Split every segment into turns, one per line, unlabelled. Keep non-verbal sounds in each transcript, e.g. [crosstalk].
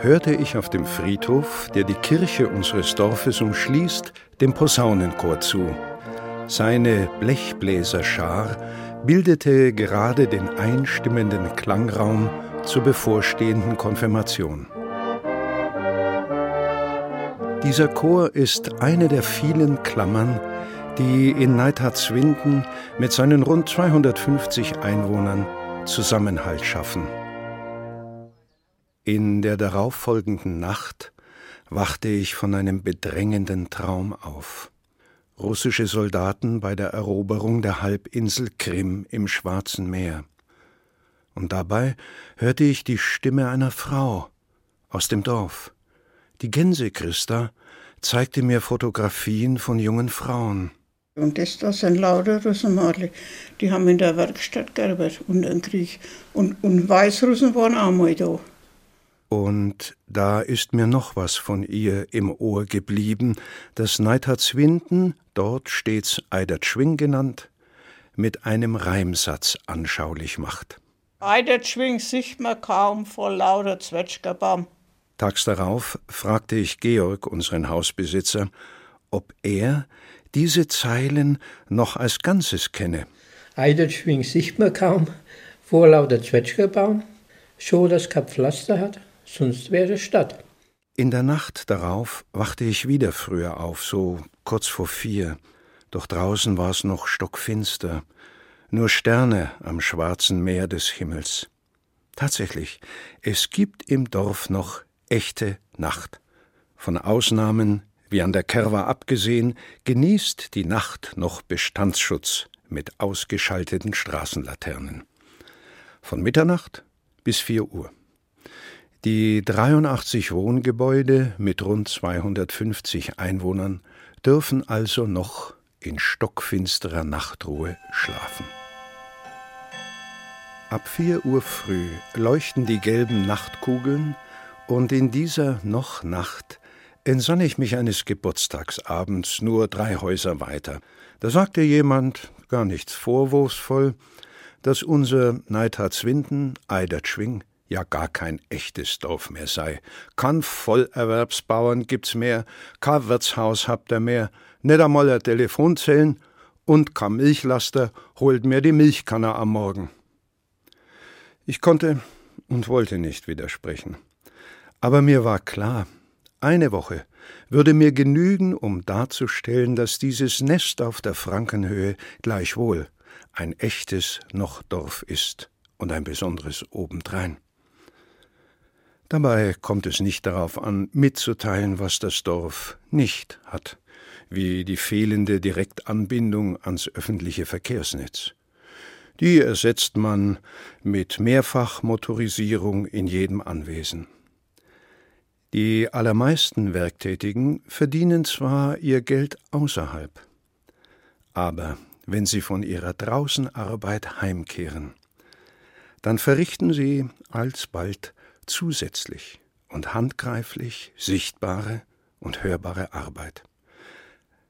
hörte ich auf dem Friedhof, der die Kirche unseres Dorfes umschließt, dem Posaunenchor zu. Seine Blechbläserschar bildete gerade den einstimmenden Klangraum zur bevorstehenden Konfirmation. Dieser Chor ist eine der vielen Klammern, die in Neidhardswinden mit seinen rund 250 Einwohnern Zusammenhalt schaffen. In der darauffolgenden Nacht wachte ich von einem bedrängenden Traum auf. Russische Soldaten bei der Eroberung der Halbinsel Krim im Schwarzen Meer. Und dabei hörte ich die Stimme einer Frau aus dem Dorf. Die Gänsechrista zeigte mir Fotografien von jungen Frauen.
Und das, das sind lauter Russenmadel. Die haben in der Werkstatt gearbeitet unter dem Krieg. Und, und Weißrussen waren auch mal da.
Und da ist mir noch was von ihr im Ohr geblieben, das Neidhardswinden, dort stets Eidertschwing genannt, mit einem Reimsatz anschaulich macht.
Eidertschwing sieht man kaum vor lauter Zwetschgerbaum.
Tags darauf fragte ich Georg, unseren Hausbesitzer, ob er diese Zeilen noch als Ganzes kenne.
Eidertschwing sieht man kaum vor lauter Zwetschgerbaum, schon das Kap Pflaster hat sonst wäre Stadt.
In der Nacht darauf wachte ich wieder früher auf, so kurz vor vier, doch draußen war es noch stockfinster, nur Sterne am schwarzen Meer des Himmels. Tatsächlich, es gibt im Dorf noch echte Nacht. Von Ausnahmen, wie an der Kerwa abgesehen, genießt die Nacht noch Bestandsschutz mit ausgeschalteten Straßenlaternen. Von Mitternacht bis vier Uhr. Die 83 Wohngebäude mit rund 250 Einwohnern dürfen also noch in stockfinsterer Nachtruhe schlafen. Ab 4 Uhr früh leuchten die gelben Nachtkugeln und in dieser noch Nacht entsann ich mich eines Geburtstagsabends nur drei Häuser weiter. Da sagte jemand, gar nichts vorwurfsvoll, dass unser Neidhardswinden, Eidertschwing, ja gar kein echtes Dorf mehr sei. Kann Vollerwerbsbauern gibt's mehr, kein Wirtshaus habt ihr mehr, nicht einmal ein Telefonzellen und kein Milchlaster holt mir die Milchkanne am Morgen. Ich konnte und wollte nicht widersprechen. Aber mir war klar, eine Woche würde mir genügen, um darzustellen, dass dieses Nest auf der Frankenhöhe gleichwohl ein echtes Nochdorf ist und ein besonderes obendrein. Dabei kommt es nicht darauf an, mitzuteilen, was das Dorf nicht hat, wie die fehlende Direktanbindung ans öffentliche Verkehrsnetz. Die ersetzt man mit Mehrfachmotorisierung in jedem Anwesen. Die allermeisten Werktätigen verdienen zwar ihr Geld außerhalb, aber wenn sie von ihrer Draußenarbeit heimkehren, dann verrichten sie alsbald zusätzlich und handgreiflich sichtbare und hörbare Arbeit.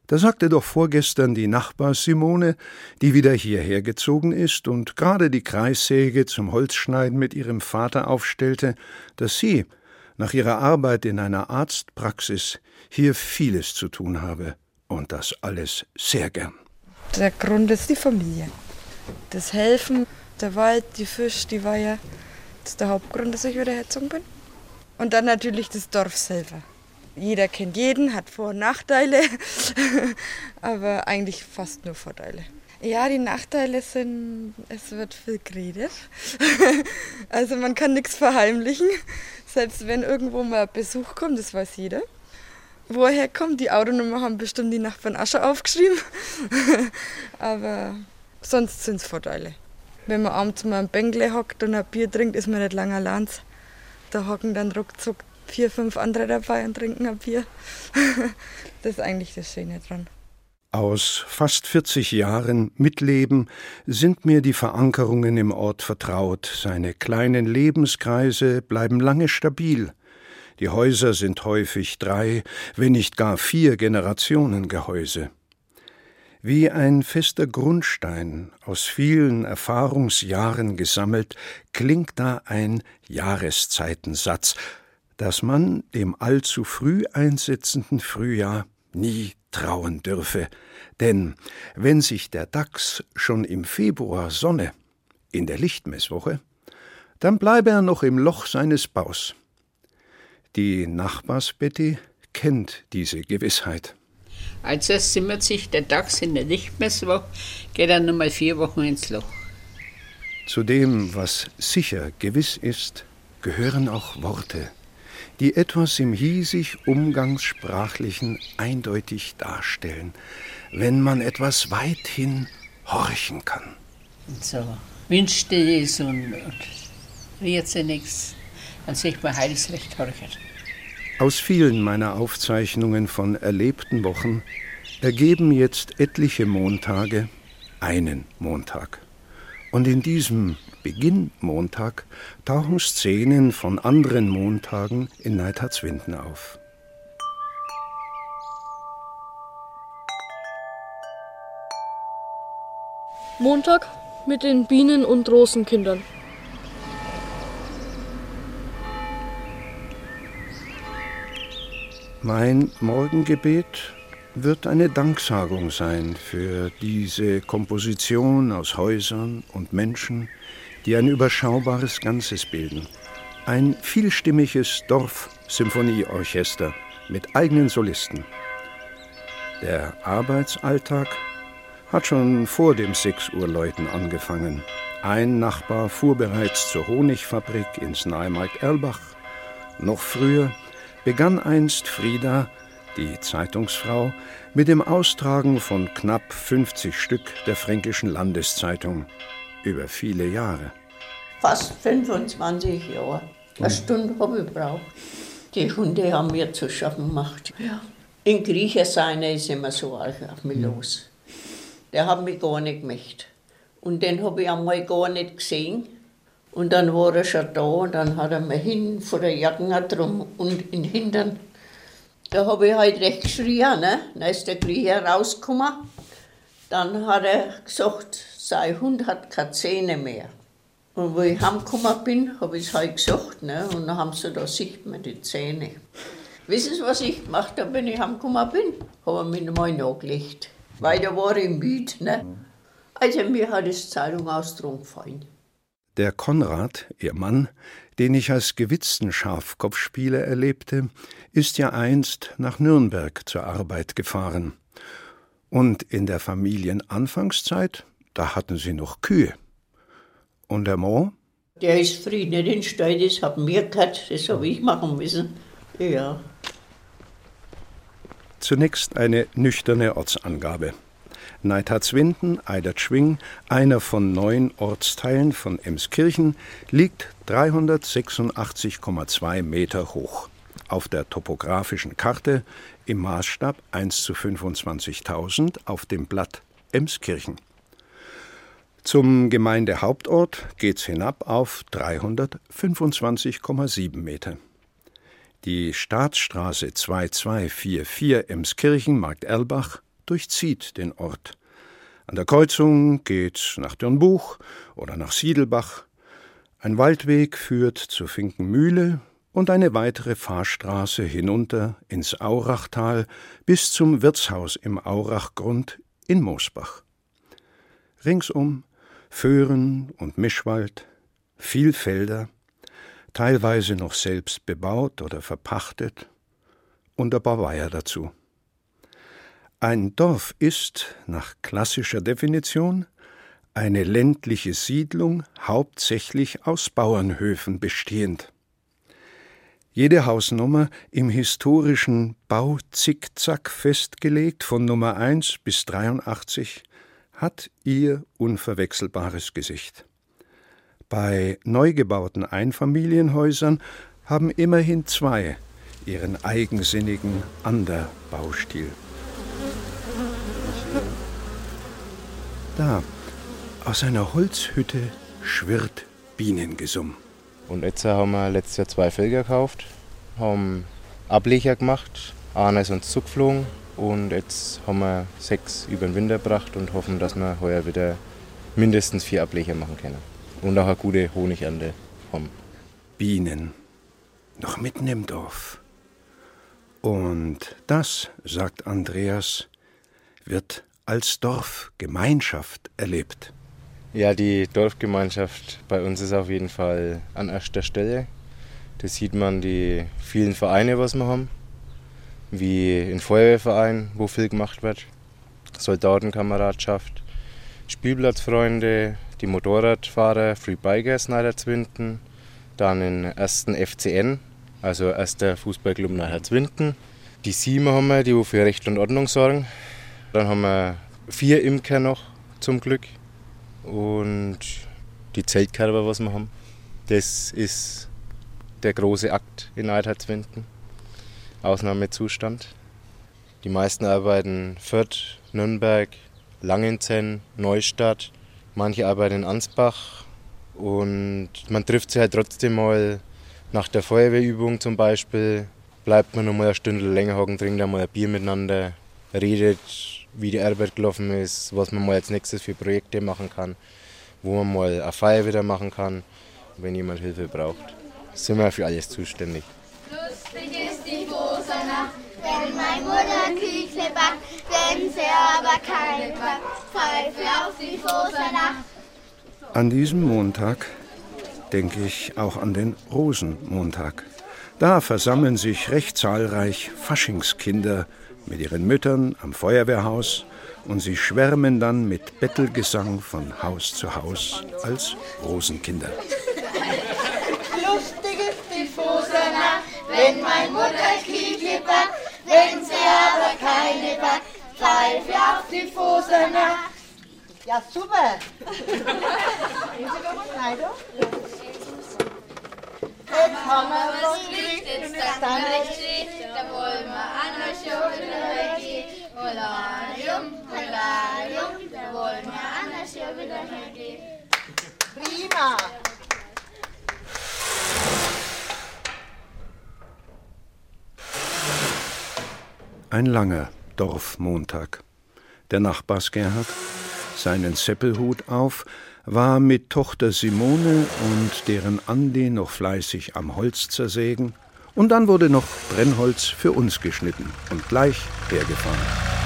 Da sagte doch vorgestern die Nachbar Simone, die wieder hierher gezogen ist und gerade die Kreissäge zum Holzschneiden mit ihrem Vater aufstellte, dass sie nach ihrer Arbeit in einer Arztpraxis hier vieles zu tun habe und das alles sehr gern.
Der Grund ist die Familie. Das Helfen, der Wald, die Fisch, die Weiher, das ist der Hauptgrund, dass ich wieder hergezogen bin. Und dann natürlich das Dorf selber. Jeder kennt jeden, hat Vor- und Nachteile, [laughs] aber eigentlich fast nur Vorteile. Ja, die Nachteile sind, es wird viel geredet. [laughs] also man kann nichts verheimlichen. Selbst wenn irgendwo mal Besuch kommt, das weiß jeder. Wo er herkommt, die Autonummer haben bestimmt die Nachbarn schon aufgeschrieben. [laughs] aber sonst sind es Vorteile. Wenn man abends mal am Bänkle hockt und ein Bier trinkt, ist man nicht lange allein. Da hocken dann ruckzuck vier, fünf andere dabei und trinken ein Bier. [laughs] das ist eigentlich das Schöne dran.
Aus fast 40 Jahren Mitleben sind mir die Verankerungen im Ort vertraut. Seine kleinen Lebenskreise bleiben lange stabil. Die Häuser sind häufig drei, wenn nicht gar vier Generationengehäuse. Wie ein fester Grundstein aus vielen Erfahrungsjahren gesammelt, klingt da ein Jahreszeitensatz, dass man dem allzu früh einsetzenden Frühjahr nie trauen dürfe, denn wenn sich der Dachs schon im Februar sonne, in der Lichtmesswoche, dann bleibe er noch im Loch seines Baus. Die Nachbarsbetty kennt diese Gewissheit.
Also es simmert sich der Dachs in der Lichtmesswoche, geht er nochmal vier Wochen ins Loch.
Zu dem, was sicher gewiss ist, gehören auch Worte, die etwas im hiesig Umgangssprachlichen eindeutig darstellen, wenn man etwas weithin horchen kann.
Und so wünschte es und, und sie nichts, dann sieht man heiliges Recht horcht.
Aus vielen meiner Aufzeichnungen von erlebten Wochen ergeben jetzt etliche Montage einen Montag. Und in diesem Beginnmontag tauchen Szenen von anderen Montagen in Neidhardswinden auf.
Montag mit den Bienen- und Rosenkindern.
Mein Morgengebet wird eine Danksagung sein für diese Komposition aus Häusern und Menschen, die ein überschaubares Ganzes bilden. Ein vielstimmiges Dorfsymphonieorchester mit eigenen Solisten. Der Arbeitsalltag hat schon vor dem 6 Uhr Läuten angefangen. Ein Nachbar fuhr bereits zur Honigfabrik ins Nahemarkt Erlbach. Noch früher begann einst Frieda die Zeitungsfrau, mit dem Austragen von knapp 50 Stück der Fränkischen Landeszeitung über viele Jahre.
Fast 25 Jahre. Eine Stunde habe ich gebraucht. Die Hunde haben mir zu schaffen gemacht. Ja. In Griechen sein ist immer so auf mich los. Der hat mich gar nicht gemacht. Und den habe ich einmal gar nicht gesehen. Und dann war er schon da und dann hat er mir hin vor der Jacken drum und in den Hintern da habe ich halt recht geschrien, ne? Dann ist der Grieche rausgekommen. Dann hat er gesagt, sein Hund hat keine Zähne mehr. Und wo ich heimgekommen bin, habe ich es halt gesagt, ne? Und dann haben sie da sieht man die Zähne. Wissen Sie, was ich gemacht habe, wenn ich heimgekommen bin? Habe mich nochmal nachgelegt. Weil da war ich müde, ne? Also mir hat das Zeitung aus gefallen.
Der Konrad, ihr Mann, den ich als gewitzten Schafkopfspieler erlebte, ist ja einst nach Nürnberg zur Arbeit gefahren. Und in der Familienanfangszeit, da hatten sie noch Kühe. Und der Mo?
Der ist nicht in Stall, das haben wir gehabt, das habe ich machen müssen. Ja.
Zunächst eine nüchterne Ortsangabe. Neidhardswinden, Eidertschwing, einer von neun Ortsteilen von Emskirchen, liegt 386,2 Meter hoch. Auf der topografischen Karte im Maßstab 1 zu 25.000 auf dem Blatt Emskirchen. Zum Gemeindehauptort geht's hinab auf 325,7 Meter. Die Staatsstraße 2244 Emskirchen Markt Erlbach durchzieht den Ort. An der Kreuzung geht's nach Dürnbuch oder nach Siedelbach. Ein Waldweg führt zur Finkenmühle und eine weitere Fahrstraße hinunter ins Aurachtal bis zum Wirtshaus im Aurachgrund in Moosbach. Ringsum Föhren und Mischwald, viel Felder, teilweise noch selbst bebaut oder verpachtet und ein paar Weiher dazu. Ein Dorf ist, nach klassischer Definition, eine ländliche Siedlung hauptsächlich aus Bauernhöfen bestehend. Jede Hausnummer im historischen Bauzickzack festgelegt von Nummer 1 bis 83 hat ihr unverwechselbares Gesicht. Bei neu gebauten Einfamilienhäusern haben immerhin zwei ihren eigensinnigen Ander-Baustil. Da, aus einer Holzhütte schwirrt Bienengesumm.
Und jetzt haben wir letztes Jahr zwei Felger gekauft, haben Ablecher gemacht, einer ist uns zugeflogen und jetzt haben wir sechs über den Winter gebracht und hoffen, dass wir heuer wieder mindestens vier Ablecher machen können. Und auch eine gute Honigernte haben.
Bienen, noch mitten im Dorf. Und das, sagt Andreas, wird als Dorfgemeinschaft erlebt.
Ja, die Dorfgemeinschaft bei uns ist auf jeden Fall an erster Stelle. Das sieht man die vielen Vereine, was wir haben, wie in Feuerwehrverein, wo viel gemacht wird, Soldatenkameradschaft, Spielplatzfreunde, die Motorradfahrer, Free Bikers Neiderzwinden, dann den ersten FCN, also erster Fußballclub Neiderzwinden. Die Sieben haben wir, die für Recht und Ordnung sorgen. Dann haben wir vier Imker noch, zum Glück. Und die Zeltkörper, was wir haben, das ist der große Akt in Neidhardswinden. Ausnahmezustand. Die meisten arbeiten Fürth, Nürnberg, Langenzenn, Neustadt. Manche arbeiten in Ansbach. Und man trifft sich halt trotzdem mal nach der Feuerwehrübung zum Beispiel. Bleibt man noch mal eine Stunde länger hocken, trinkt einmal ein Bier miteinander, redet wie die Arbeit gelaufen ist, was man mal als nächstes für Projekte machen kann, wo man mal eine Feier wieder machen kann, wenn jemand Hilfe braucht. Sind wir für alles zuständig.
Lustig ist die Nacht, wenn meine Mutter Küchle backt, wenn sie aber keine backt, pfeife auf die Nacht.
An diesem Montag denke ich auch an den Rosenmontag. Da versammeln sich recht zahlreich Faschingskinder mit ihren Müttern am Feuerwehrhaus und sie schwärmen dann mit Bettelgesang von Haus zu Haus als Rosenkinder.
Lustig ist die Fosana, wenn mein Mutter Kiekle backt, wenn sie aber keine backt, pfeife auf die Fosana.
Ja, super. [laughs]
Jetzt haben wir was gekriegt, jetzt das dann nicht steht, da wollen wir an der Schule weggehen. Hollarium, Hollarium, da wollen wir an der Schule wieder weggehen.
Prima.
Ein langer Dorfmontag. Der Nachbars Gerhard, seinen Seppelhut auf, war mit Tochter Simone und deren Andi noch fleißig am Holz zersägen, und dann wurde noch Brennholz für uns geschnitten und gleich hergefahren.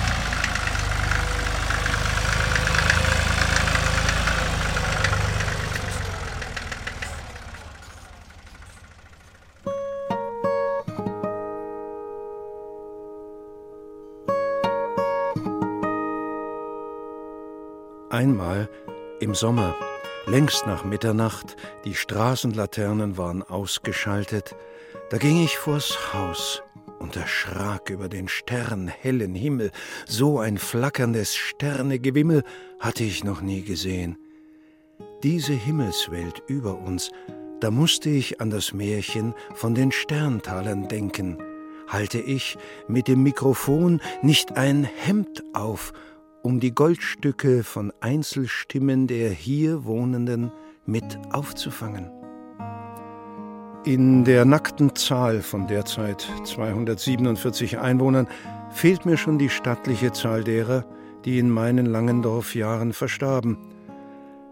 Im Sommer, längst nach Mitternacht, die Straßenlaternen waren ausgeschaltet, da ging ich vors Haus und erschrak über den sternhellen Himmel. So ein flackerndes Sternegewimmel hatte ich noch nie gesehen. Diese Himmelswelt über uns, da musste ich an das Märchen von den Sterntalern denken. Halte ich mit dem Mikrofon nicht ein Hemd auf um die Goldstücke von Einzelstimmen der hier Wohnenden mit aufzufangen. In der nackten Zahl von derzeit 247 Einwohnern fehlt mir schon die stattliche Zahl derer, die in meinen Langendorf-Jahren verstarben.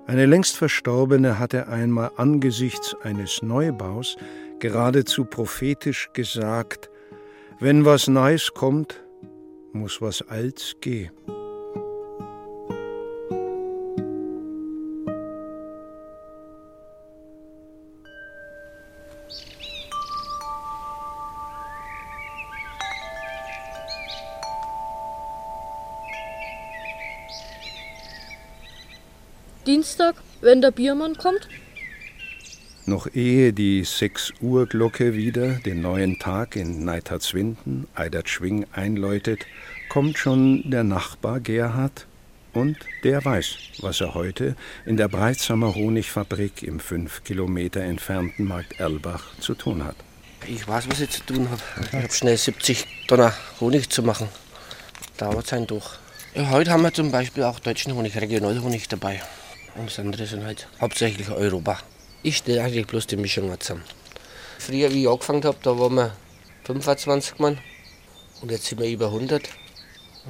Eine längst Verstorbene hatte einmal angesichts eines Neubaus geradezu prophetisch gesagt: Wenn was Neues kommt, muss was Alts gehen.
Dienstag, wenn der Biermann kommt?
Noch ehe die 6 Uhr Glocke wieder den neuen Tag in Neithardswinden, Eidertschwing einläutet, kommt schon der Nachbar Gerhard und der weiß, was er heute in der Breitsamer Honigfabrik im fünf Kilometer entfernten Markt Erlbach zu tun hat.
Ich weiß, was ich zu tun habe. Ich habe schnell 70 Tonnen Honig zu machen. Dauert sein durch. Ja, heute haben wir zum Beispiel auch deutschen Honig, Regionalhonig dabei. Und das andere sind halt hauptsächlich Europa. Ich stelle eigentlich bloß die Mischung zusammen. Früher, wie ich angefangen habe, da waren wir 25 Mann. Und jetzt sind wir über 100.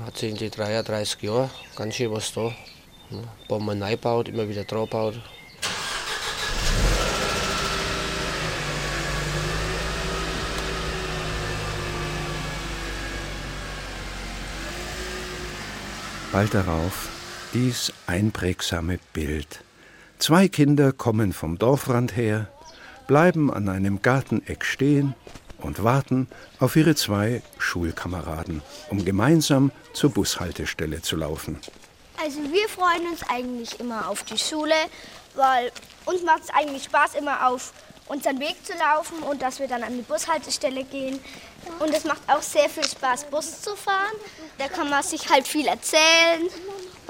Hat sich in die 33 Jahre ganz schön was da. Ein paar Mal neu gebaut, immer wieder dran gebaut.
Bald darauf dies einprägsame Bild. Zwei Kinder kommen vom Dorfrand her, bleiben an einem Garteneck stehen und warten auf ihre zwei Schulkameraden, um gemeinsam zur Bushaltestelle zu laufen.
Also wir freuen uns eigentlich immer auf die Schule, weil uns macht es eigentlich Spaß, immer auf unseren Weg zu laufen und dass wir dann an die Bushaltestelle gehen. Und es macht auch sehr viel Spaß, Bus zu fahren. Da kann man sich halt viel erzählen,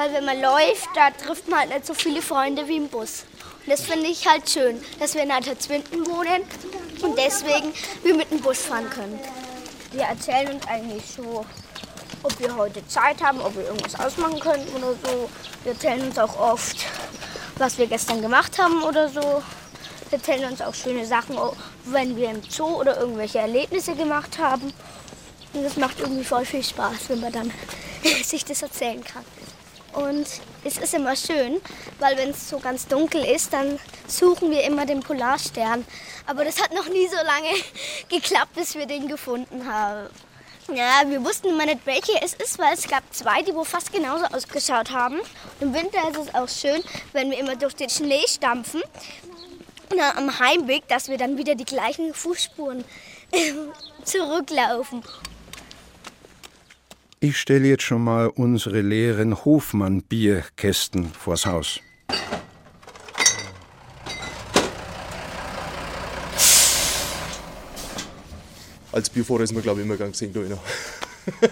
weil wenn man läuft, da trifft man halt nicht so viele Freunde wie im Bus. Und das finde ich halt schön, dass wir in Alterzwinden wohnen und deswegen wir mit dem Bus fahren können. Wir erzählen uns eigentlich so, ob wir heute Zeit haben, ob wir irgendwas ausmachen könnten oder so. Wir erzählen uns auch oft, was wir gestern gemacht haben oder so. Wir erzählen uns auch schöne Sachen, wenn wir im Zoo oder irgendwelche Erlebnisse gemacht haben. Und das macht irgendwie voll viel Spaß, wenn man dann [laughs] sich das erzählen kann. Und es ist immer schön, weil wenn es so ganz dunkel ist, dann suchen wir immer den Polarstern. Aber das hat noch nie so lange [laughs] geklappt, bis wir den gefunden haben. Ja, wir wussten immer nicht, welche es ist, weil es gab zwei, die wo fast genauso ausgeschaut haben. Im Winter ist es auch schön, wenn wir immer durch den Schnee stampfen. Dann am Heimweg, dass wir dann wieder die gleichen Fußspuren [laughs] zurücklaufen.
Ich stelle jetzt schon mal unsere leeren Hofmann-Bierkästen vors Haus.
Als Bierfahrer ist man, glaube ich, immer gern gesehen rein. [laughs]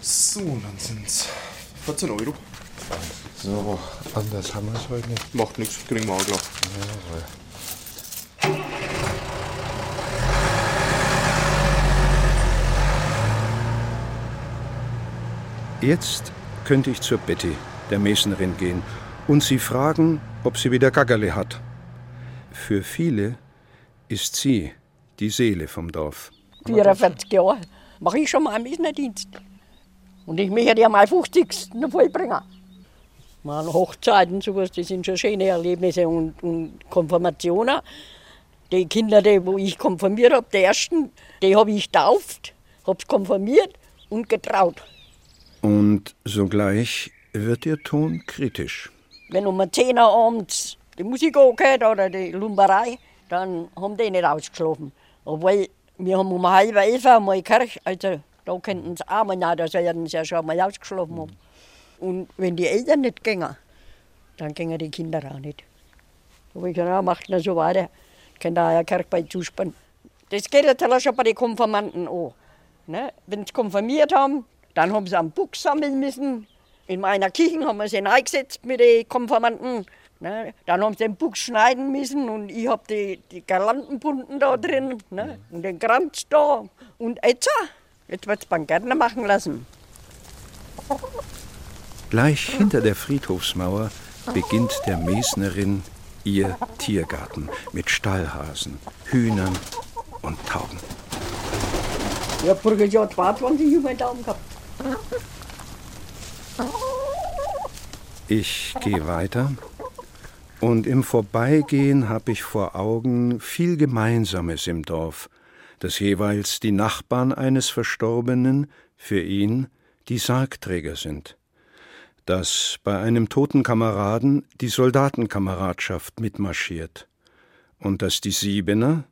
so, dann sind es 14 Euro.
So, anders haben wir es heute nicht.
Macht nichts, kriegen wir auch klar.
Jawohl. Jetzt könnte ich zur Betty, der Mesnerin, gehen und sie fragen, ob sie wieder Gaggerle hat. Für viele ist sie die Seele vom Dorf.
44 Jahre mache ich schon mal einen Mesnerdienst. Und ich möchte ja mal 50. vollbringen. Mal Hochzeiten, sowas, das sind schon schöne Erlebnisse und, und Konfirmationen. Die Kinder, die, wo ich konfirmiert habe, die ersten, die habe ich getauft, habe konfirmiert und getraut.
Und sogleich wird ihr Ton kritisch.
Wenn um 10 Uhr abends die Musik angehört oder die Lumberei, dann haben die nicht ausgeschlafen. Obwohl, wir haben um halb elf mal Kirche, also da könnten sie auch mal nach, da sollten sie ja schon mal ausgeschlafen haben. Und wenn die Eltern nicht gingen, dann gingen die Kinder auch nicht. Da habe ich gesagt, ja, macht nur so weiter, könnt ihr ja Kirche bei zuspannen. Das geht natürlich schon bei den Konfirmanden an. Ne? Wenn sie konfirmiert haben, dann haben sie einen Buch sammeln müssen. In meiner Kirche haben wir sie reingesetzt mit den Konfirmanden. Ne? Dann haben sie den Buch schneiden müssen und ich habe die, die Girlandenbunden da drin ne? und den Kranz da. Und jetzt, jetzt wird es beim Gärtner machen lassen.
Gleich hinter der Friedhofsmauer beginnt der Mesnerin ihr Tiergarten mit Stallhasen, Hühnern und Tauben.
Ich habe voriges Jahr 22 Junge Daumen gehabt.
Ich gehe weiter. Und im Vorbeigehen habe ich vor Augen viel Gemeinsames im Dorf, das jeweils die Nachbarn eines Verstorbenen für ihn die Sargträger sind, dass bei einem toten Kameraden die Soldatenkameradschaft mitmarschiert. Und dass die Siebener,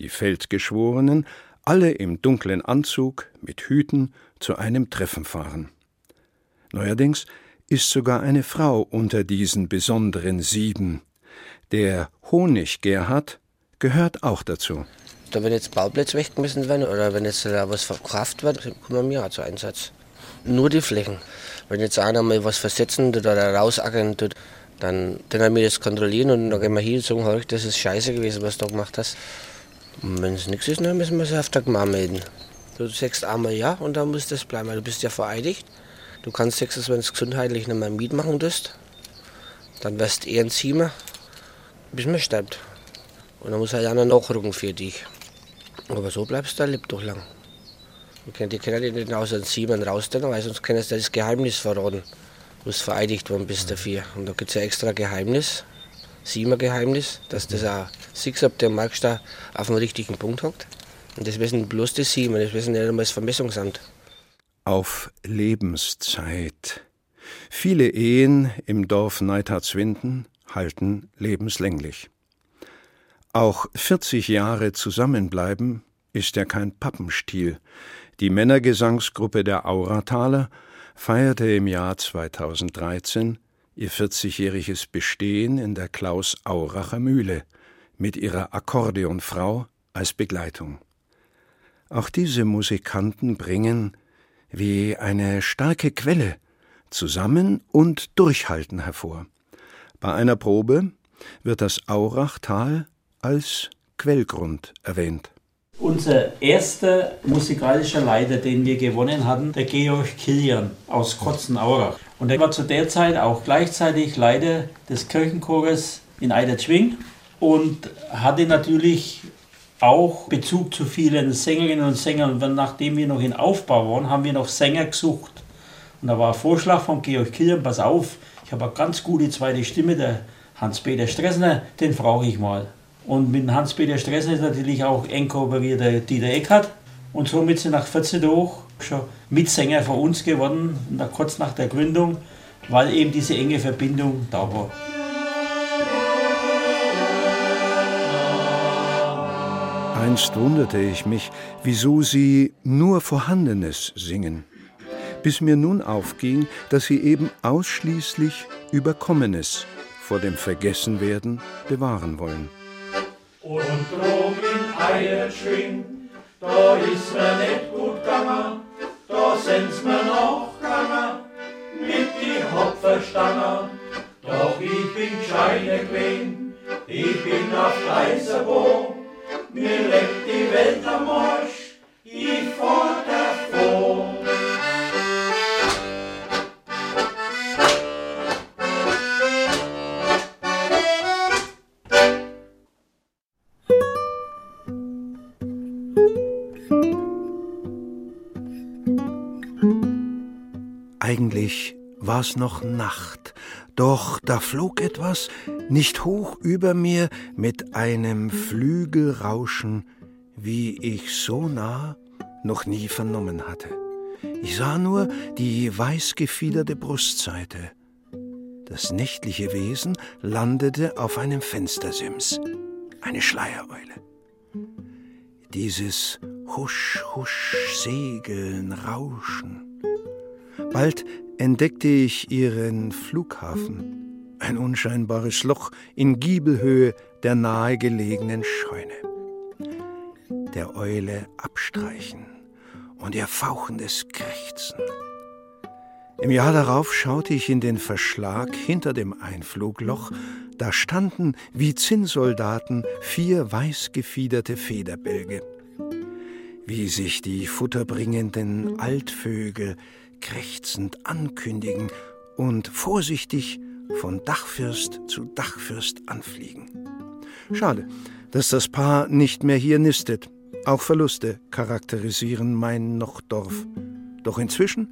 die Feldgeschworenen, alle im dunklen Anzug mit Hüten zu einem Treffen fahren. Neuerdings ist sogar eine Frau unter diesen besonderen Sieben. Der Honig Gerhard gehört auch dazu.
Da wenn jetzt Bauplätze weggemessen werden oder wenn jetzt da was verkauft wird, kommen wir auch zu Einsatz. Nur die Flächen. Wenn jetzt einer mal was versetzen tut oder rausackern tut, Dann, dann wir das kontrollieren und dann gehen wir hin und sagen, das ist scheiße gewesen, was du da gemacht hast. Und wenn es nichts ist, dann müssen wir es auf der Gemeinde melden. Du sagst einmal ja und dann muss das bleiben. Du bist ja vereidigt. Du kannst sagen, wenn es gesundheitlich nicht mehr mitmachen tust, dann wirst du eher ein Zimmer, bis man stirbt. Und dann muss halt einer nachrücken für dich. Aber so bleibst du lebt doch lang. Die können dich nicht aus den Siemen rausstellen, weil sonst können sie das Geheimnis verraten, wo du vereidigt worden bist dafür. Und da gibt es ja extra Geheimnis, Siemer-Geheimnis, dass das auch siehst, ob der merkst, da auf dem richtigen Punkt hockt. Und das wissen bloß die Siemen, das wissen nicht einmal das Vermessungsamt.
Auf Lebenszeit. Viele Ehen im Dorf Neithardswinden halten lebenslänglich. Auch 40 Jahre zusammenbleiben ist ja kein Pappenstiel. Die Männergesangsgruppe der Aurataler feierte im Jahr 2013 ihr 40-jähriges Bestehen in der Klaus-Auracher Mühle mit ihrer Akkordeonfrau als Begleitung. Auch diese Musikanten bringen wie eine starke Quelle Zusammen und Durchhalten hervor. Bei einer Probe wird das Aurachtal als Quellgrund erwähnt.
Unser erster musikalischer Leiter, den wir gewonnen hatten, der Georg Kilian aus Kotzenaurach. Und er war zu der Zeit auch gleichzeitig Leiter des Kirchenchores in Eidertschwing und hatte natürlich auch Bezug zu vielen Sängerinnen und Sängern. Und nachdem wir noch in Aufbau waren, haben wir noch Sänger gesucht. Und da war ein Vorschlag von Georg Kilian, pass auf, ich habe eine ganz gute zweite Stimme, der Hans-Peter Stressner, den frage ich mal. Und mit Hans-Peter Stressner ist natürlich auch eng kooperiert der Dieter Eckhardt. Und somit sind nach 14 Tagen schon Mitsänger von uns geworden, kurz nach der Gründung, weil eben diese enge Verbindung da war.
Einst wunderte ich mich, wieso sie nur Vorhandenes singen, bis mir nun aufging, dass sie eben ausschließlich Überkommenes vor dem Vergessenwerden bewahren wollen.
Und drum in Eierschwing, da ist mir nicht gut gegangen, da sind's mir noch gegangen, mit die Hopferstangen. Doch ich bin gescheiter gewesen, ich bin auf Geiserbo, mir leckt die Welt am Arsch, ich fahr davon.
Eigentlich war's noch Nacht, doch da flog etwas nicht hoch über mir mit einem Flügelrauschen, wie ich so nah noch nie vernommen hatte. Ich sah nur die weißgefiederte Brustseite. Das nächtliche Wesen landete auf einem Fenstersims, eine Schleiereule. Dieses Husch, Husch, Segeln, Rauschen. Bald entdeckte ich ihren Flughafen, ein unscheinbares Loch in Giebelhöhe der nahegelegenen Scheune. Der Eule abstreichen und ihr fauchendes Krächzen. Im Jahr darauf schaute ich in den Verschlag hinter dem Einflugloch, da standen wie Zinnsoldaten vier weißgefiederte Federbälge. Wie sich die futterbringenden Altvögel krächzend ankündigen und vorsichtig von Dachfirst zu Dachfirst anfliegen. Schade, dass das Paar nicht mehr hier nistet. Auch Verluste charakterisieren mein Nochdorf. Doch inzwischen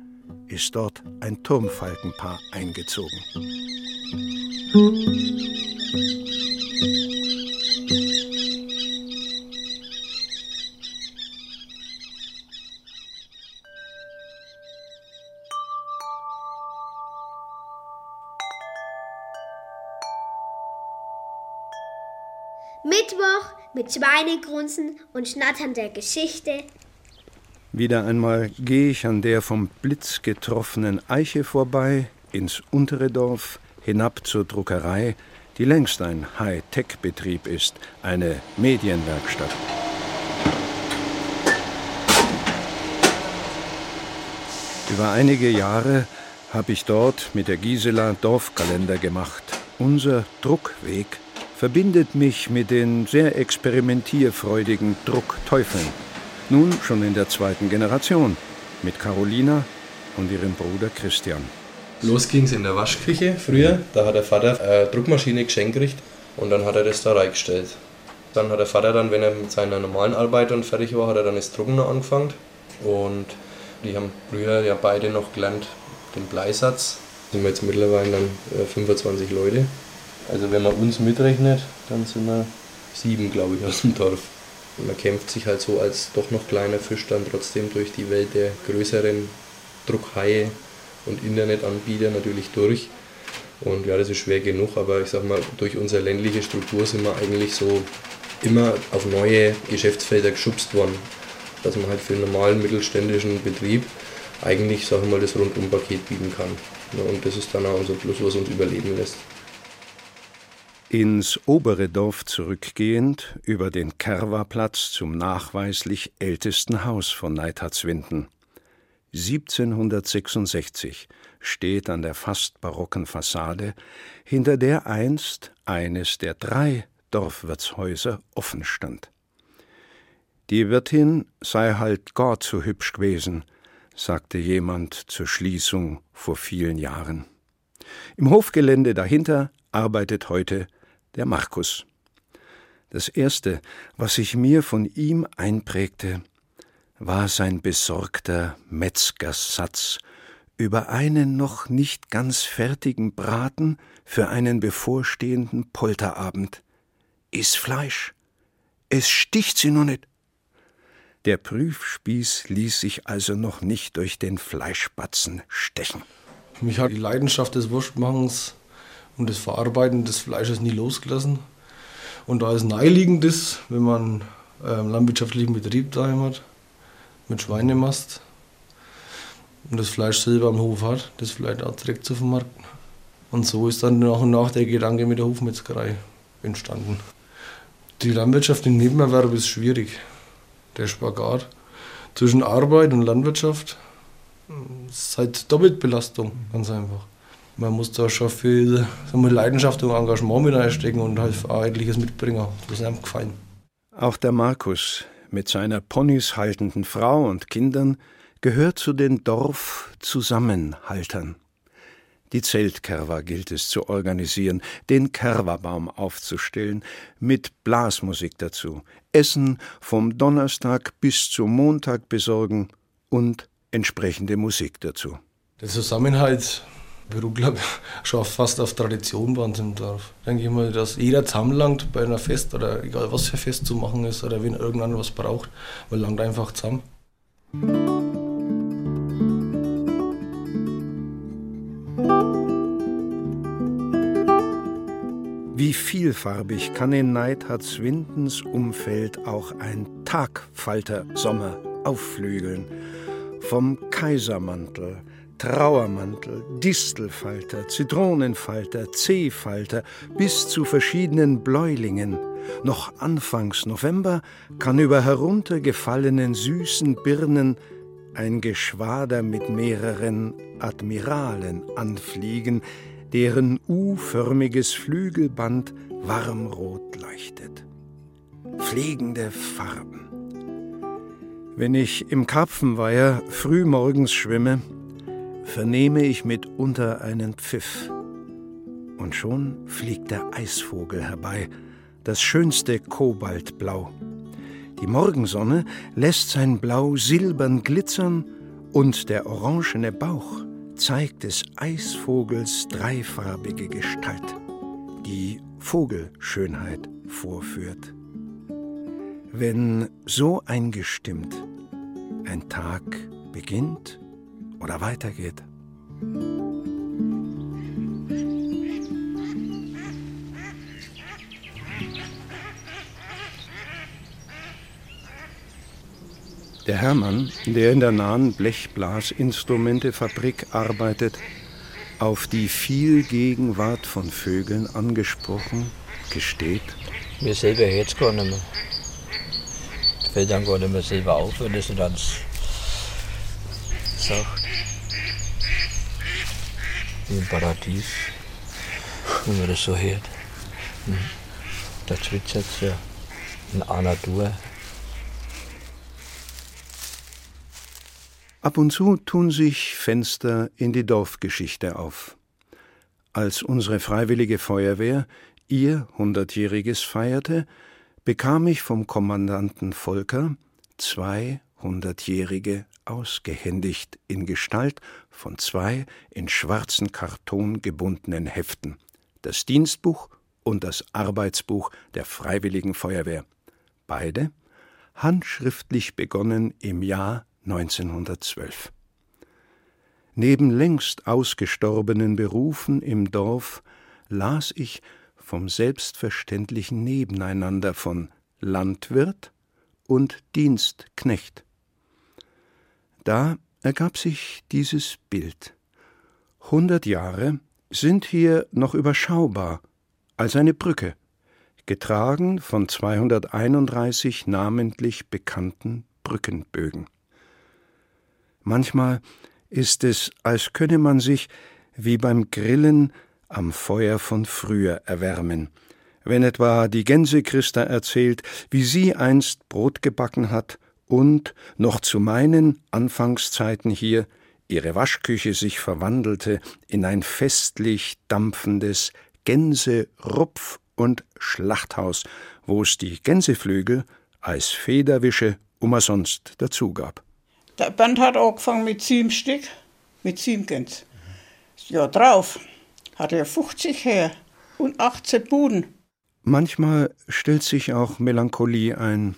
ist dort ein Turmfalkenpaar eingezogen.
Mittwoch mit Schweinegrunzen und Schnattern der Geschichte.
Wieder einmal gehe ich an der vom Blitz getroffenen Eiche vorbei, ins untere Dorf, hinab zur Druckerei, die längst ein High-Tech-Betrieb ist, eine Medienwerkstatt. Über einige Jahre habe ich dort mit der Gisela Dorfkalender gemacht Unser Druckweg verbindet mich mit den sehr experimentierfreudigen Druckteufeln. Nun schon in der zweiten Generation mit Carolina und ihrem Bruder Christian.
Los ging's in der Waschküche früher. Da hat der Vater eine Druckmaschine geschenkt gekriegt und dann hat er das da reingestellt. Dann hat der Vater dann, wenn er mit seiner normalen Arbeit dann fertig war, hat er dann das Drucken noch angefangen. Und die haben früher ja beide noch gelernt, den Bleisatz. Sind wir jetzt mittlerweile dann 25 Leute. Also wenn man uns mitrechnet, dann sind wir sieben, glaube ich, aus dem Dorf. Und man kämpft sich halt so als doch noch kleiner Fisch dann trotzdem durch die Welt der größeren Druckhaie und Internetanbieter natürlich durch. Und ja, das ist schwer genug, aber ich sag mal, durch unsere ländliche Struktur sind wir eigentlich so immer auf neue Geschäftsfelder geschubst worden. Dass man halt für einen normalen mittelständischen Betrieb eigentlich, sag ich mal, das Rundumpaket bieten kann. Und das ist dann auch unser Plus, was uns überleben lässt.
Ins obere Dorf zurückgehend, über den Kerwa-Platz zum nachweislich ältesten Haus von Neidhardswinden. 1766 steht an der fast barocken Fassade, hinter der einst eines der drei Dorfwirtshäuser offen stand. Die Wirtin sei halt gar zu hübsch gewesen, sagte jemand zur Schließung vor vielen Jahren. Im Hofgelände dahinter arbeitet heute der Markus. Das Erste, was sich mir von ihm einprägte, war sein besorgter Metzgersatz über einen noch nicht ganz fertigen Braten für einen bevorstehenden Polterabend. Iss Fleisch. Es sticht sie nur nicht. Der Prüfspieß ließ sich also noch nicht durch den Fleischbatzen stechen.
Mich hat die Leidenschaft des Wurstmachens und das Verarbeiten des Fleisches nie losgelassen. Und da es naheliegend ist, wenn man einen landwirtschaftlichen Betrieb daheim hat, mit Schweinemast und das Fleisch selber am Hof hat, das vielleicht auch direkt zu vermarkten. Und so ist dann nach und nach der Gedanke mit der Hofmetzgerei entstanden. Die Landwirtschaft im Nebenerwerb ist schwierig. Der Spagat zwischen Arbeit und Landwirtschaft ist halt Doppelbelastung, ganz einfach. Man muss da schon viel sagen wir, Leidenschaft und Engagement mit einstecken und halt auch etliches mitbringen. Das ist einem gefallen.
Auch der Markus mit seiner Ponys haltenden Frau und Kindern gehört zu den Dorfzusammenhaltern. Die Zeltkerwa gilt es zu organisieren, den Kerwabaum aufzustellen, mit Blasmusik dazu, Essen vom Donnerstag bis zum Montag besorgen und entsprechende Musik dazu.
Der Zusammenhalt beruht, glaube ich, schon fast auf Tradition uns im Dorf. Denke ich mal, dass jeder zusammenlangt bei einer Fest oder egal was für Fest zu machen ist oder wenn irgendwann was braucht, man langt einfach zusammen.
Wie vielfarbig kann in Neidhardswindens Umfeld auch ein Tagfalter-Sommer aufflügeln. Vom Kaisermantel, Trauermantel, Distelfalter, Zitronenfalter, Zehfalter bis zu verschiedenen Bläulingen. Noch anfangs November kann über heruntergefallenen süßen Birnen ein Geschwader mit mehreren Admiralen anfliegen, deren U-förmiges Flügelband warmrot leuchtet. Fliegende Farben. Wenn ich im Karpfenweiher frühmorgens schwimme, vernehme ich mitunter einen Pfiff. Und schon fliegt der Eisvogel herbei, das schönste Kobaltblau. Die Morgensonne lässt sein Blau silbern glitzern und der orangene Bauch zeigt des Eisvogels dreifarbige Gestalt, die Vogelschönheit vorführt. Wenn so eingestimmt ein Tag beginnt oder weitergeht. Der Hermann, der in der nahen Blechblasinstrumentefabrik arbeitet, auf die Vielgegenwart von Vögeln angesprochen, gesteht.
Mir selber jetzt gar nicht mehr. Fällt dann gar nicht mehr selber auf, wenn das nicht ans sagt. Im Paradies. wenn man das so hört. Hm. Da zwitschert es ja in einer Tour.
Ab und zu tun sich Fenster in die Dorfgeschichte auf. Als unsere freiwillige Feuerwehr ihr Hundertjähriges feierte, bekam ich vom Kommandanten Volker zwei Hundertjährige ausgehändigt in Gestalt von zwei in schwarzen Karton gebundenen Heften, das Dienstbuch und das Arbeitsbuch der Freiwilligen Feuerwehr. Beide handschriftlich begonnen im Jahr 1912. Neben längst ausgestorbenen Berufen im Dorf las ich vom selbstverständlichen Nebeneinander von Landwirt und Dienstknecht. Da ergab sich dieses Bild. Hundert Jahre sind hier noch überschaubar als eine Brücke, getragen von 231 namentlich bekannten Brückenbögen. Manchmal ist es, als könne man sich wie beim Grillen am Feuer von früher erwärmen, wenn etwa die Gänsechrista erzählt, wie sie einst Brot gebacken hat und, noch zu meinen Anfangszeiten hier, ihre Waschküche sich verwandelte in ein festlich dampfendes Gänse-, Rupf- und Schlachthaus, wo es die Gänseflügel als Federwische umsonst dazugab.
Der Band hat angefangen mit sieben Stück, mit sieben Gänse. Ja, drauf hat er 50 her und 18 Buden.
Manchmal stellt sich auch Melancholie ein,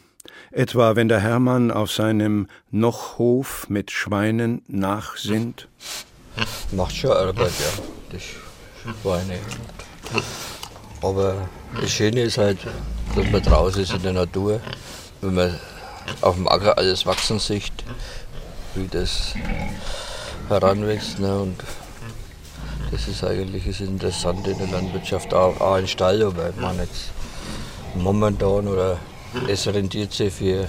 etwa wenn der Hermann auf seinem Nochhof mit Schweinen nachsinnt.
Macht schon Arbeit, ja, das Schweine. Aber das Schöne ist halt, dass man draußen ist in der Natur, wenn man auf dem Acker alles wachsen sieht, wie das heranwächst. Ne? Und das ist eigentlich das Interessante in der Landwirtschaft, auch, auch in Stall, aber man jetzt momentan oder es rentiert sich für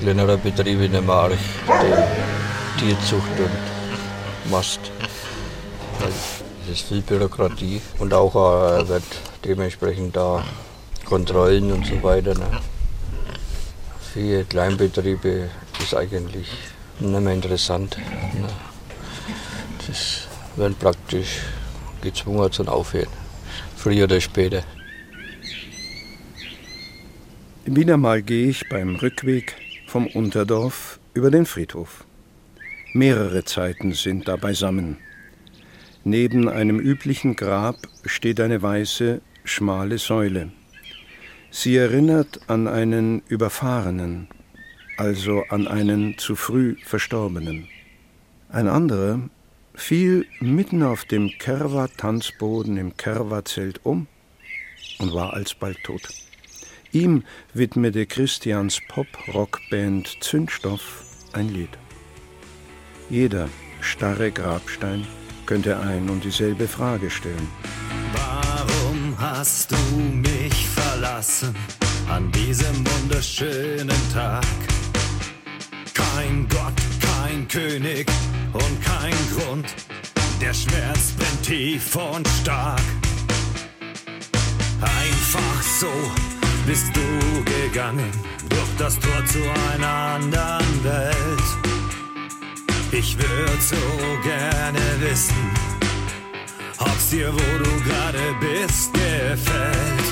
kleinere Betriebe arg, die Tierzucht und Mast. Es ist viel Bürokratie und auch äh, wird dementsprechend da Kontrollen und so weiter. Ne? Für Kleinbetriebe ist eigentlich nicht mehr interessant. Ne? Das werden praktisch gezwungen zum Aufhören, früher oder später.
Wieder mal gehe ich beim Rückweg vom Unterdorf über den Friedhof. Mehrere Zeiten sind da beisammen. Neben einem üblichen Grab steht eine weiße, schmale Säule. Sie erinnert an einen Überfahrenen, also an einen zu früh Verstorbenen. Ein anderer fiel mitten auf dem Kerwa-Tanzboden im Kerwa-Zelt um und war alsbald tot. Ihm widmete Christians Pop-Rock-Band Zündstoff ein Lied. Jeder starre Grabstein könnte ein und dieselbe Frage stellen.
Warum hast du mich verlassen an diesem wunderschönen Tag? Kein Gott, kein König und kein Grund. Der Schmerz brennt tief und stark. Einfach so bist du gegangen durch das Tor zu einer anderen Welt. Ich würde so gerne wissen, ob's dir, wo du gerade bist, gefällt.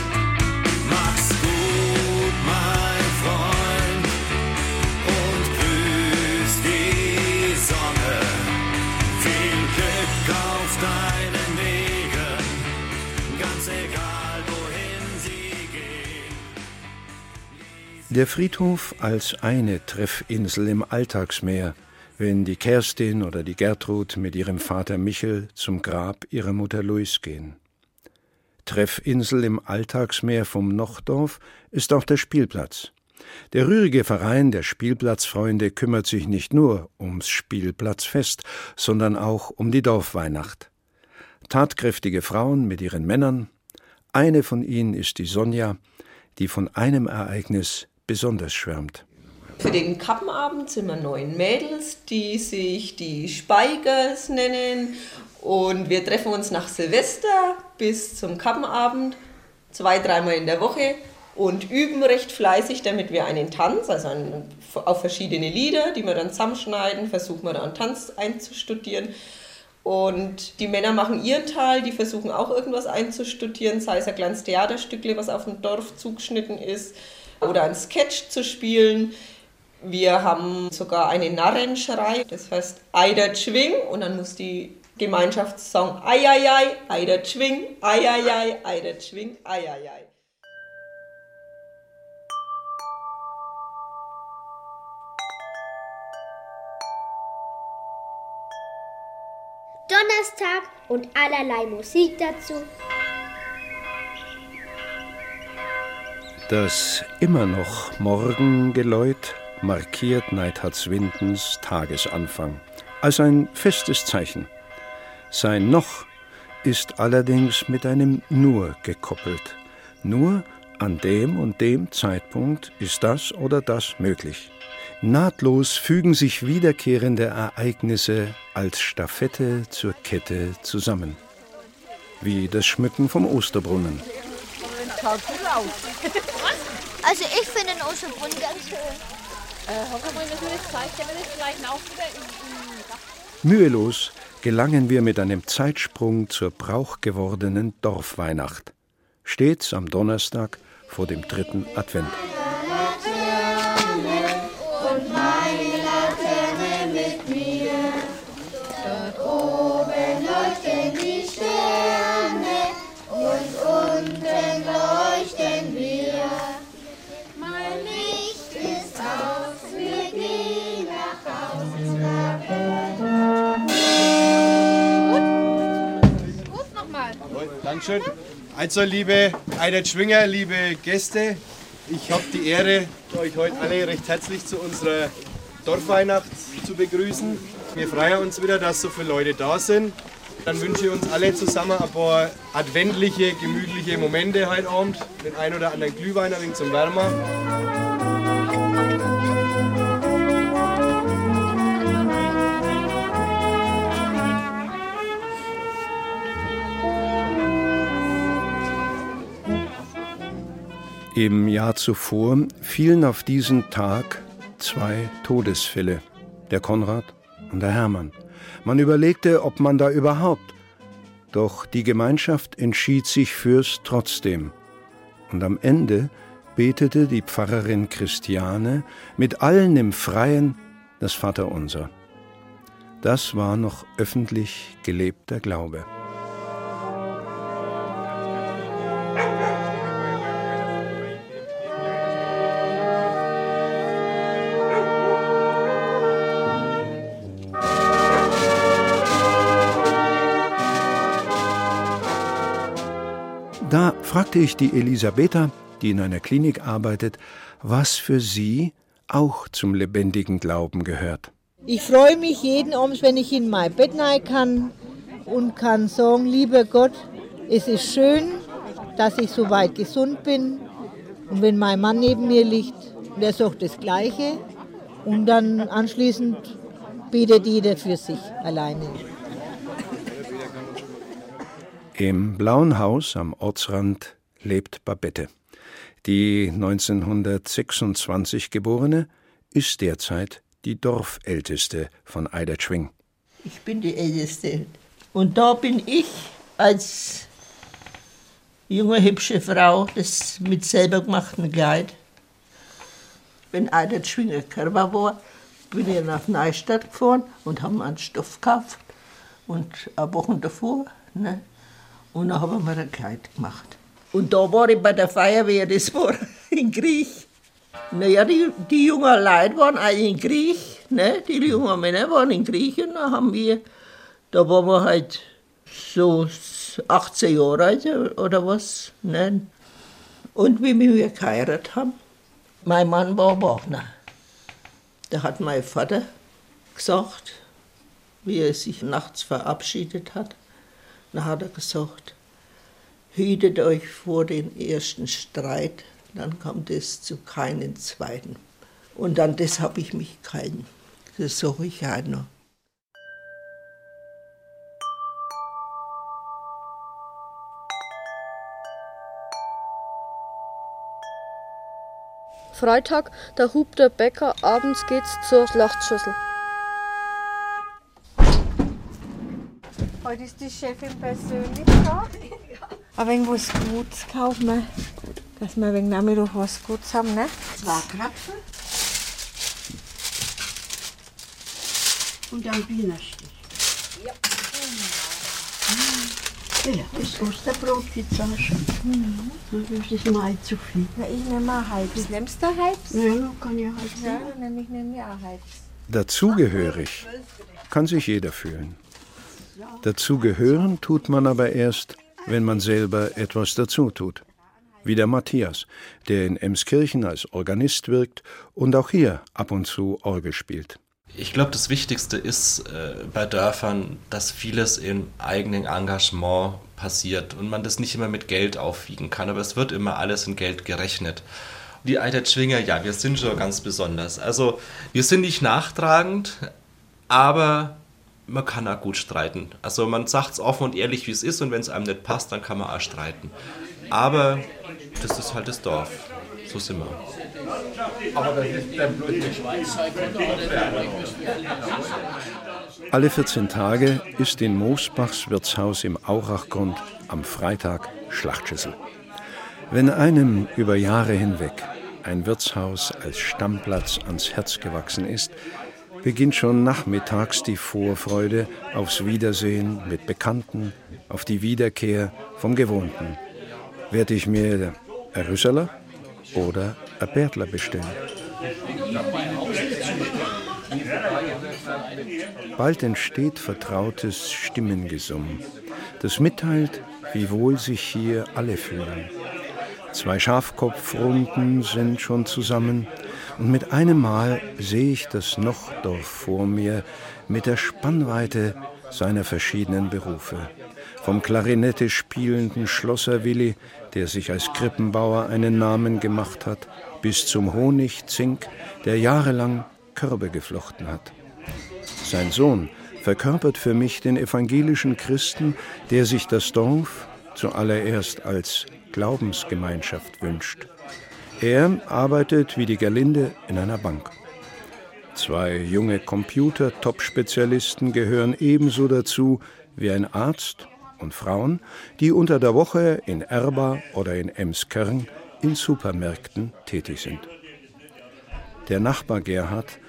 Der Friedhof als eine Treffinsel im Alltagsmeer, wenn die Kerstin oder die Gertrud mit ihrem Vater Michel zum Grab ihrer Mutter Luis gehen. Treffinsel im Alltagsmeer vom Nochdorf ist auch der Spielplatz. Der rührige Verein der Spielplatzfreunde kümmert sich nicht nur ums Spielplatzfest, sondern auch um die Dorfweihnacht. Tatkräftige Frauen mit ihren Männern, eine von ihnen ist die Sonja, die von einem Ereignis besonders schwärmt.
Für den Kappenabend sind wir neun Mädels, die sich die Speigers nennen Und wir treffen uns nach Silvester bis zum Kappenabend, zwei, dreimal in der Woche und üben recht fleißig, damit wir einen Tanz, also einen, auf verschiedene Lieder, die wir dann zusammenschneiden, versuchen wir da einen Tanz einzustudieren. Und die Männer machen ihren Teil, die versuchen auch irgendwas einzustudieren, sei es ein kleines Theaterstückle, was auf dem Dorf zugeschnitten ist, oder ein Sketch zu spielen. Wir haben sogar eine Narrenschrei, das heißt Eider Schwing und dann muss die Gemeinschaftssong Eieiei, Eider Schwing, Eieiei, Eider Schwing, Eieiei.
Donnerstag und allerlei Musik dazu.
Das immer noch Morgengeläut markiert Neidhardswindens Tagesanfang als ein festes Zeichen. Sein Noch ist allerdings mit einem Nur gekoppelt. Nur an dem und dem Zeitpunkt ist das oder das möglich. Nahtlos fügen sich wiederkehrende Ereignisse als Staffette zur Kette zusammen. Wie das Schmücken vom Osterbrunnen.
Also ich finde den Osterbrunnen ganz schön.
Mühelos gelangen wir mit einem Zeitsprung zur brauchgewordenen Dorfweihnacht. Stets am Donnerstag vor dem dritten Advent.
Dankeschön. Also, liebe Eidert Schwinger, liebe Gäste, ich habe die Ehre, euch heute alle recht herzlich zu unserer Dorfweihnacht zu begrüßen. Wir freuen uns wieder, dass so viele Leute da sind. Dann wünsche ich uns alle zusammen ein paar adventliche, gemütliche Momente heute Abend. Den ein oder anderen Glühwein ein wenig zum Wärmer.
Im Jahr zuvor fielen auf diesen Tag zwei Todesfälle, der Konrad und der Hermann. Man überlegte, ob man da überhaupt. Doch die Gemeinschaft entschied sich fürs trotzdem. Und am Ende betete die Pfarrerin Christiane mit allen im Freien das Vaterunser. Das war noch öffentlich gelebter Glaube. Fragte ich die Elisabetha, die in einer Klinik arbeitet, was für sie auch zum lebendigen Glauben gehört.
Ich freue mich jeden Abend, wenn ich in mein Bett rein kann und kann sagen, lieber Gott, es ist schön, dass ich so weit gesund bin. Und wenn mein Mann neben mir liegt, der sagt das Gleiche. Und dann anschließend betet jeder für sich alleine.
Im Blauen Haus am Ortsrand lebt Babette. Die 1926 geborene ist derzeit die Dorfälteste von Eidertschwing.
Ich bin die Älteste. Und da bin ich als junge, hübsche Frau, das mit selber gemachten Kleid. Wenn einer Schwinger Körper war, bin ich nach Neustadt gefahren und haben einen Stoff gekauft. Und eine Woche davor, ne? Und dann haben wir ein Kleid gemacht. Und da war ich bei der Feuerwehr, das war [laughs] in Griech. Naja, die, die jungen Leute waren auch in Griech, ne? die jungen Männer waren in Griech und dann haben wir, da waren wir halt so 18 Jahre alt oder was. Ne? Und wie wir geheiratet haben, mein Mann war Wagner. Da hat mein Vater gesagt, wie er sich nachts verabschiedet hat, dann hat er gesagt, hütet euch vor dem ersten Streit, dann kommt es zu keinen zweiten. Und an das habe ich mich gehalten. Das suche ich auch noch.
Freitag, da hub der Bäcker, abends geht's zur Schlachtschüssel.
Heute ist die Chefin persönlich da. Aber wenn was Gutes kaufen wir, dass wir wegen Nachmittag was Gutes haben, ne?
Zwei Krapfen. Und ein Bienenstich. Ja. Ja, das Osterbrot gibt's auch schon. Mhm. Das ist mal zu viel.
Ja, ich nehme mal halbs. Nimmst du halbs?
Ja, dann kann ich halbs.
Ja, dann nehme ich nehme ja auch halbs.
Dazugehörig kann sich jeder fühlen. Dazugehören tut man aber erst, wenn man selber etwas dazu tut. Wie der Matthias, der in Emskirchen als Organist wirkt und auch hier ab und zu Orgel spielt.
Ich glaube, das Wichtigste ist äh, bei Dörfern, dass vieles im eigenen Engagement passiert und man das nicht immer mit Geld aufwiegen kann, aber es wird immer alles in Geld gerechnet. Die Schwinger, ja, wir sind schon ganz besonders. Also wir sind nicht nachtragend, aber man kann auch gut streiten. Also man sagt es offen und ehrlich, wie es ist und wenn es einem nicht passt, dann kann man auch streiten. Aber das ist halt das Dorf. So sind wir.
Alle 14 Tage ist in Moosbachs Wirtshaus im Aurachgrund am Freitag Schlachtschüssel. Wenn einem über Jahre hinweg ein Wirtshaus als Stammplatz ans Herz gewachsen ist, beginnt schon nachmittags die Vorfreude aufs Wiedersehen mit Bekannten, auf die Wiederkehr vom Gewohnten. Werde ich mir ein Rüsseler oder ein Bärtler bestellen? Bald entsteht vertrautes Stimmengesumm, das mitteilt, wie wohl sich hier alle fühlen. Zwei Schafkopfrunden sind schon zusammen, und mit einem Mal sehe ich das Nochdorf vor mir mit der Spannweite seiner verschiedenen Berufe. Vom Klarinette spielenden Schlosser Willi, der sich als Krippenbauer einen Namen gemacht hat, bis zum Honigzink, der jahrelang Körbe geflochten hat. Sein Sohn verkörpert für mich den evangelischen Christen, der sich das Dorf zuallererst als Glaubensgemeinschaft wünscht. Er arbeitet wie die Gerlinde in einer Bank. Zwei junge Computer-Top-Spezialisten gehören ebenso dazu wie ein Arzt und Frauen, die unter der Woche in Erba oder in Emskern in Supermärkten tätig sind. Der Nachbar Gerhard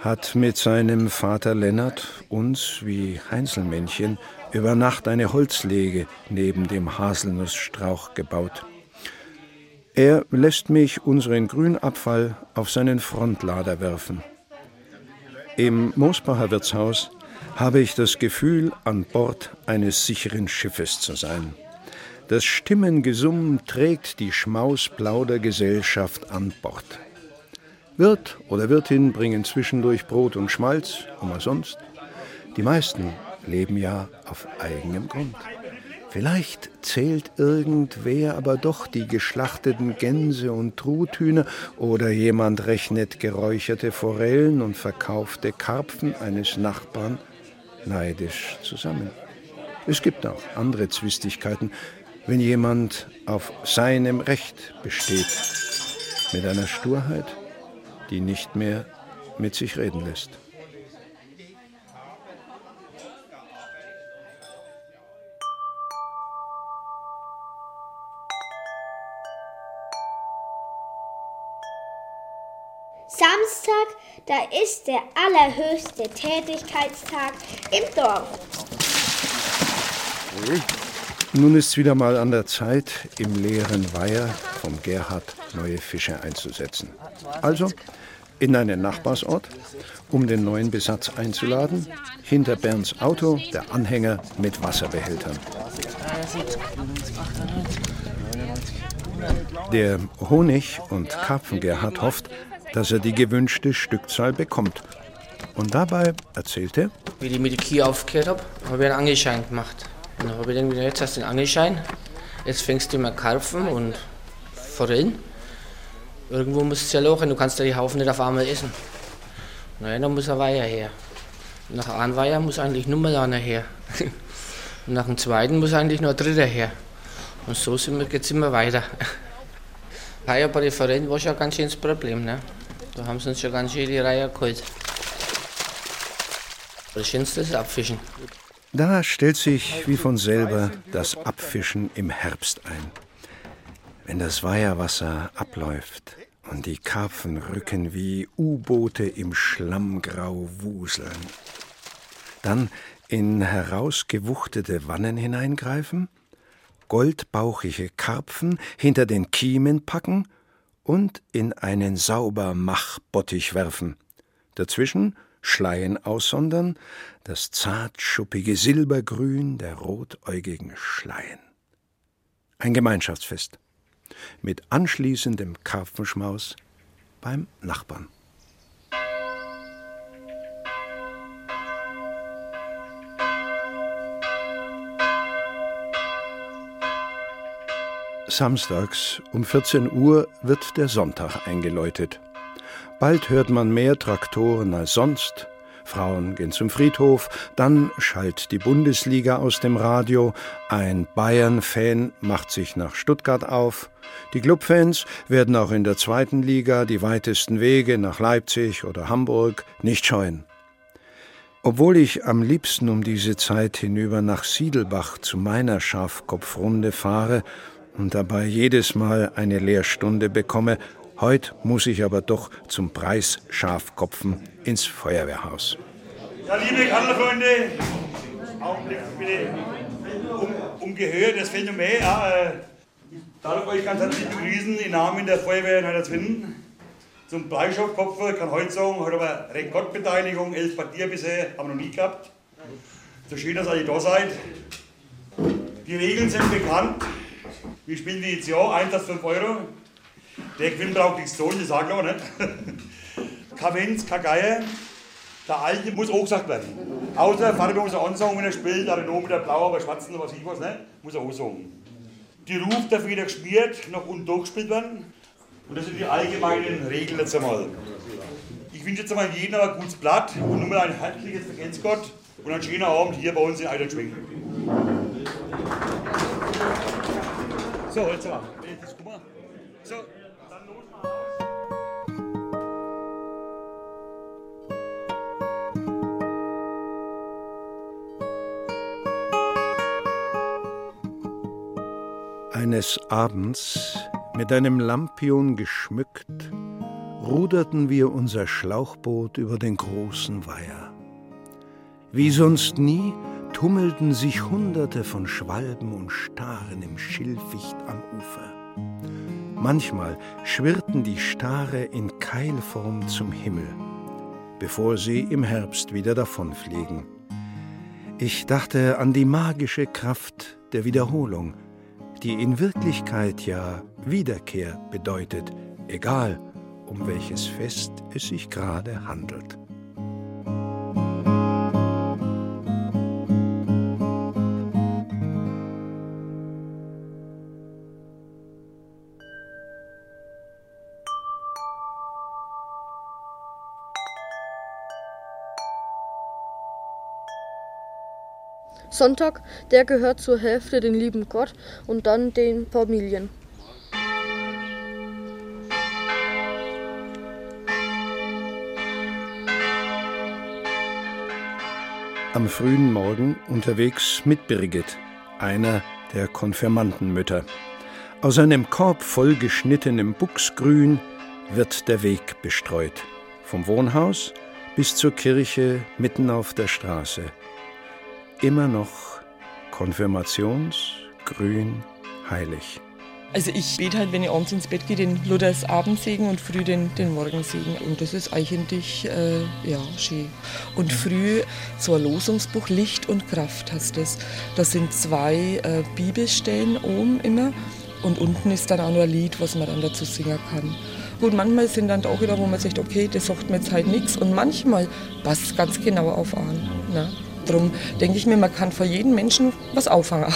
hat mit seinem Vater Lennart uns wie Heinzelmännchen über Nacht eine Holzlege neben dem Haselnussstrauch gebaut. Er lässt mich unseren Grünabfall auf seinen Frontlader werfen. Im Moosbacher Wirtshaus habe ich das Gefühl, an Bord eines sicheren Schiffes zu sein. Das Stimmengesumm trägt die Schmausplaudergesellschaft an Bord. Wirt oder Wirtin bringen zwischendurch Brot und Schmalz, umsonst. Die meisten leben ja auf eigenem Grund. Vielleicht zählt irgendwer aber doch die geschlachteten Gänse und Truthühner oder jemand rechnet geräucherte Forellen und verkaufte Karpfen eines Nachbarn neidisch zusammen. Es gibt auch andere Zwistigkeiten, wenn jemand auf seinem Recht besteht, mit einer Sturheit, die nicht mehr mit sich reden lässt.
Ist der allerhöchste Tätigkeitstag im Dorf.
Nun ist es wieder mal an der Zeit, im leeren Weiher vom Gerhard neue Fische einzusetzen. Also in einen Nachbarsort, um den neuen Besatz einzuladen. Hinter Bernds Auto der Anhänger mit Wasserbehältern. Der Honig- und Karpfen-Gerhard hofft, dass er die gewünschte Stückzahl bekommt. Und dabei erzählt er,
wie ich mit der Kia aufgehört habe, habe ich einen Angelschein gemacht. Und dann habe ich dann wieder, jetzt hast du den Angelschein, jetzt fängst du mal Karpfen und Forellen. Irgendwo musst du ja lochen, du kannst ja die Haufen nicht auf einmal essen. Naja, dann muss ein Weiher her. Nach einem Weiher muss eigentlich nur mal einer her. Und [laughs] nach dem zweiten muss eigentlich noch ein dritter her. Und so geht es immer weiter. [laughs] Heuer bei den Vereinen war schon ein ganz schönes Problem. Ne? Da haben sie uns schon ganz schön die Reihe geholt. Das Schönste ist Abfischen.
Da stellt sich wie von selber das Abfischen im Herbst ein. Wenn das Weiherwasser abläuft und die Karpfen rücken wie U-Boote im Schlammgrau wuseln. Dann in herausgewuchtete Wannen hineingreifen, goldbauchige Karpfen hinter den Kiemen packen und in einen sauber Machbottich werfen. Dazwischen Schleien aussondern, das zartschuppige Silbergrün der rotäugigen Schleien. Ein Gemeinschaftsfest mit anschließendem Karpfenschmaus beim Nachbarn. Samstags um 14 Uhr wird der Sonntag eingeläutet. Bald hört man mehr Traktoren als sonst. Frauen gehen zum Friedhof, dann schallt die Bundesliga aus dem Radio, ein Bayern-Fan macht sich nach Stuttgart auf, die Clubfans werden auch in der zweiten Liga die weitesten Wege nach Leipzig oder Hamburg nicht scheuen. Obwohl ich am liebsten um diese Zeit hinüber nach Siedelbach zu meiner Schafkopfrunde fahre und dabei jedes Mal eine Lehrstunde bekomme, Heute muss ich aber doch zum Preis Schafkopfen ins Feuerwehrhaus.
Ja, liebe Kandelfreunde, Augenblick bitte. Um, Gehör, das Phänomen, ja, äh, darf euch ganz herzlich begrüßen im Namen der Feuerwehr in Heiderswinden. Zum Bleischopfkopfer kann heute sagen, hat aber Rekordbeteiligung, elf Partier bisher, haben wir noch nie gehabt. So schön, dass ihr da seid. Die Regeln sind bekannt. Wir spielen wie jetzt Jahr, Einsatz 5 Euro. Der Gewinn braucht nichts tun, das sage ich auch nicht. [laughs] Kein Wenz, kein Geier. Der Alte muss auch gesagt werden. Außer Vater muss er ansagen, wenn er spielt, er nur mit der Blau, aber Schwarzen oder was ich was, ne? muss er auch sagen. Die Ruf darf wieder geschmiert, noch und durchgespielt werden. Und das sind die allgemeinen Regeln jetzt einmal. Ich wünsche jetzt einmal jedem ein gutes Blatt und nur mal ein herzliches Vergelt's Gott und einen schönen Abend hier bei uns in Eiderschwingen. So, jetzt mal. So.
Eines Abends, mit einem Lampion geschmückt, ruderten wir unser Schlauchboot über den großen Weiher. Wie sonst nie tummelten sich Hunderte von Schwalben und Staren im Schilficht am Ufer. Manchmal schwirrten die Stare in Keilform zum Himmel, bevor sie im Herbst wieder davonfliegen. Ich dachte an die magische Kraft der Wiederholung, die in Wirklichkeit ja Wiederkehr bedeutet, egal um welches Fest es sich gerade handelt.
Sonntag, der gehört zur Hälfte den lieben Gott und dann den Familien.
Am frühen Morgen unterwegs mit Birgit, einer der Konfirmandenmütter. Aus einem Korb voll geschnittenem Buchsgrün wird der Weg bestreut. Vom Wohnhaus bis zur Kirche mitten auf der Straße immer noch konfirmationsgrün heilig.
Also ich bete halt, wenn ich abends ins Bett gehe, den Luthers Abendsegen und früh den, den Morgensegen. Und das ist eigentlich, äh, ja, schön. Und früh so ein Losungsbuch Licht und Kraft heißt das. Da sind zwei äh, Bibelstellen oben immer. Und unten ist dann auch noch ein Lied, was man dann dazu singen kann. Gut, manchmal sind dann auch wieder, wo man sagt, okay, das sagt mir jetzt halt nichts. Und manchmal passt es ganz genau auf an. Ne? Darum denke ich mir, man kann für jeden Menschen was auffangen.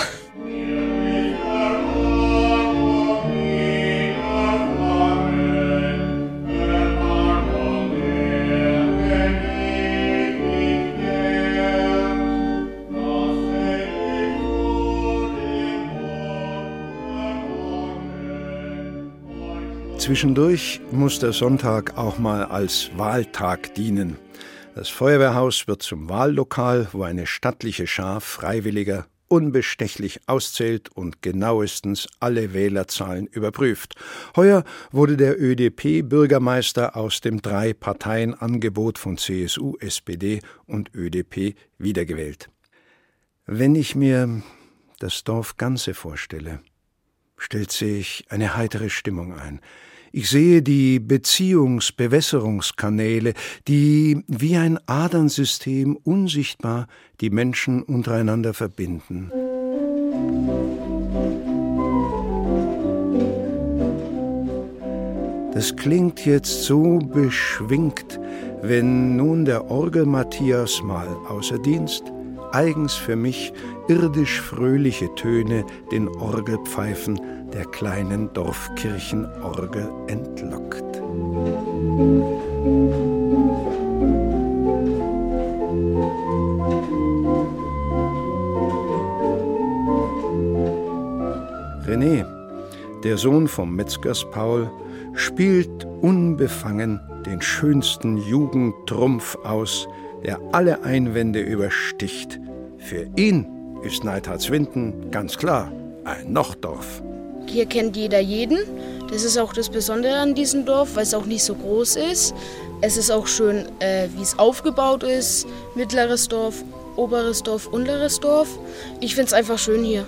Zwischendurch muss der Sonntag auch mal als Wahltag dienen. Das Feuerwehrhaus wird zum Wahllokal, wo eine stattliche Schar Freiwilliger unbestechlich auszählt und genauestens alle Wählerzahlen überprüft. Heuer wurde der ÖDP-Bürgermeister aus dem Drei-Parteien-Angebot von CSU, SPD und ÖDP wiedergewählt. Wenn ich mir das Dorf Ganze vorstelle, stellt sich eine heitere Stimmung ein. Ich sehe die Beziehungsbewässerungskanäle, die wie ein Adernsystem unsichtbar die Menschen untereinander verbinden. Das klingt jetzt so beschwingt, wenn nun der Orgel Matthias mal außer Dienst eigens für mich irdisch fröhliche Töne den Orgelpfeifen der kleinen Dorfkirchenorgel entlockt. René, der Sohn vom Metzgers Paul, spielt unbefangen den schönsten Jugendtrumpf aus, der alle Einwände übersticht. Für ihn ist Neidhardswinden ganz klar ein Nochdorf.
Hier kennt jeder jeden. Das ist auch das Besondere an diesem Dorf, weil es auch nicht so groß ist. Es ist auch schön, äh, wie es aufgebaut ist. Mittleres Dorf, oberes Dorf, unteres Dorf. Ich finde es einfach schön hier.